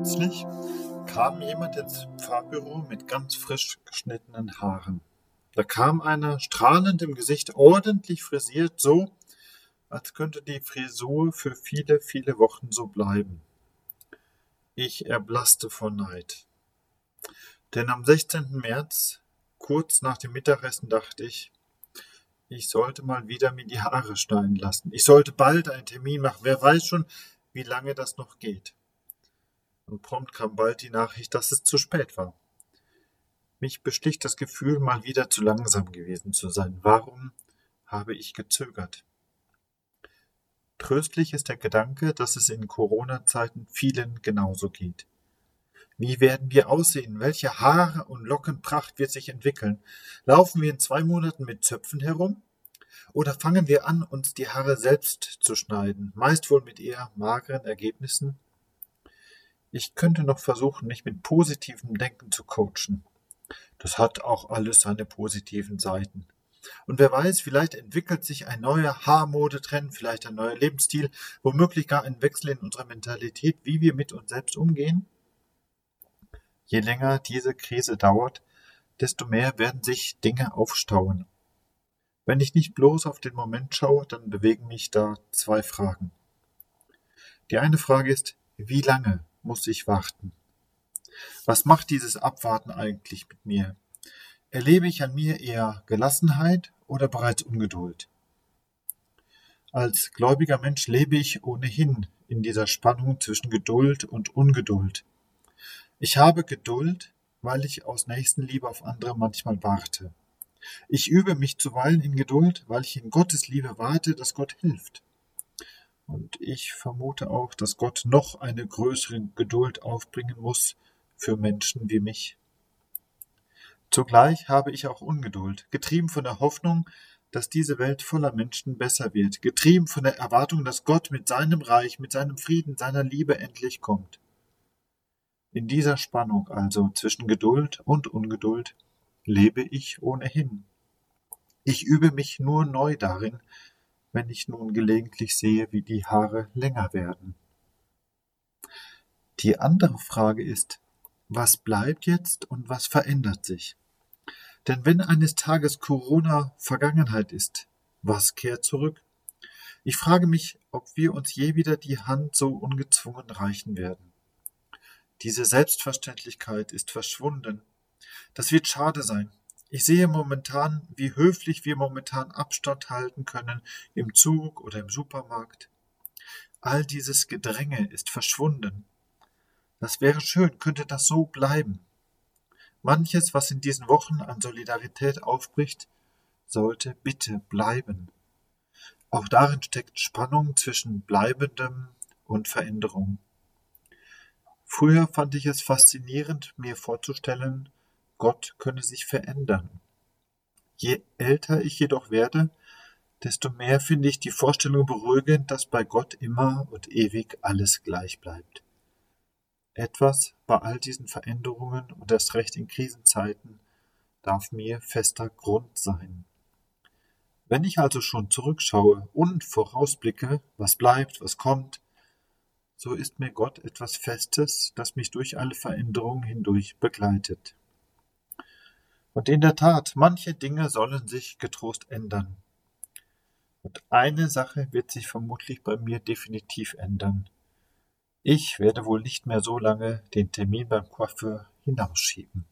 Neulich kam jemand ins Fahrbüro mit ganz frisch geschnittenen Haaren. Da kam einer strahlend im Gesicht, ordentlich frisiert, so als könnte die Frisur für viele, viele Wochen so bleiben. Ich erblasste vor Neid. Denn am 16. März, kurz nach dem Mittagessen, dachte ich, ich sollte mal wieder mir die Haare schneiden lassen. Ich sollte bald einen Termin machen. Wer weiß schon, wie lange das noch geht. Und prompt kam bald die Nachricht, dass es zu spät war. Mich bestich das Gefühl, mal wieder zu langsam gewesen zu sein. Warum habe ich gezögert? Tröstlich ist der Gedanke, dass es in Corona-Zeiten vielen genauso geht. Wie werden wir aussehen? Welche Haare und Lockenpracht wird sich entwickeln? Laufen wir in zwei Monaten mit Zöpfen herum? Oder fangen wir an, uns die Haare selbst zu schneiden, meist wohl mit eher mageren Ergebnissen? Ich könnte noch versuchen, mich mit positivem Denken zu coachen. Das hat auch alles seine positiven Seiten. Und wer weiß, vielleicht entwickelt sich ein neuer Haarmodetrend, vielleicht ein neuer Lebensstil, womöglich gar ein Wechsel in unserer Mentalität, wie wir mit uns selbst umgehen. Je länger diese Krise dauert, desto mehr werden sich Dinge aufstauen. Wenn ich nicht bloß auf den Moment schaue, dann bewegen mich da zwei Fragen. Die eine Frage ist, wie lange muss ich warten? Was macht dieses Abwarten eigentlich mit mir? Erlebe ich an mir eher Gelassenheit oder bereits Ungeduld? Als gläubiger Mensch lebe ich ohnehin in dieser Spannung zwischen Geduld und Ungeduld. Ich habe Geduld, weil ich aus Nächstenliebe auf andere manchmal warte. Ich übe mich zuweilen in Geduld, weil ich in Gottes Liebe warte, dass Gott hilft. Und ich vermute auch, dass Gott noch eine größere Geduld aufbringen muss für Menschen wie mich. Zugleich habe ich auch Ungeduld, getrieben von der Hoffnung, dass diese Welt voller Menschen besser wird, getrieben von der Erwartung, dass Gott mit seinem Reich, mit seinem Frieden, seiner Liebe endlich kommt. In dieser Spannung also zwischen Geduld und Ungeduld lebe ich ohnehin. Ich übe mich nur neu darin, wenn ich nun gelegentlich sehe, wie die Haare länger werden. Die andere Frage ist, was bleibt jetzt und was verändert sich? Denn wenn eines Tages Corona Vergangenheit ist, was kehrt zurück? Ich frage mich, ob wir uns je wieder die Hand so ungezwungen reichen werden. Diese Selbstverständlichkeit ist verschwunden. Das wird schade sein. Ich sehe momentan, wie höflich wir momentan Abstand halten können im Zug oder im Supermarkt. All dieses Gedränge ist verschwunden. Das wäre schön, könnte das so bleiben. Manches, was in diesen Wochen an Solidarität aufbricht, sollte bitte bleiben. Auch darin steckt Spannung zwischen Bleibendem und Veränderung. Früher fand ich es faszinierend, mir vorzustellen, Gott könne sich verändern. Je älter ich jedoch werde, desto mehr finde ich die Vorstellung beruhigend, dass bei Gott immer und ewig alles gleich bleibt. Etwas bei all diesen Veränderungen und erst recht in Krisenzeiten darf mir fester Grund sein. Wenn ich also schon zurückschaue und vorausblicke, was bleibt, was kommt, so ist mir Gott etwas Festes, das mich durch alle Veränderungen hindurch begleitet. Und in der Tat, manche Dinge sollen sich getrost ändern. Und eine Sache wird sich vermutlich bei mir definitiv ändern. Ich werde wohl nicht mehr so lange den Termin beim Coiffeur hinausschieben.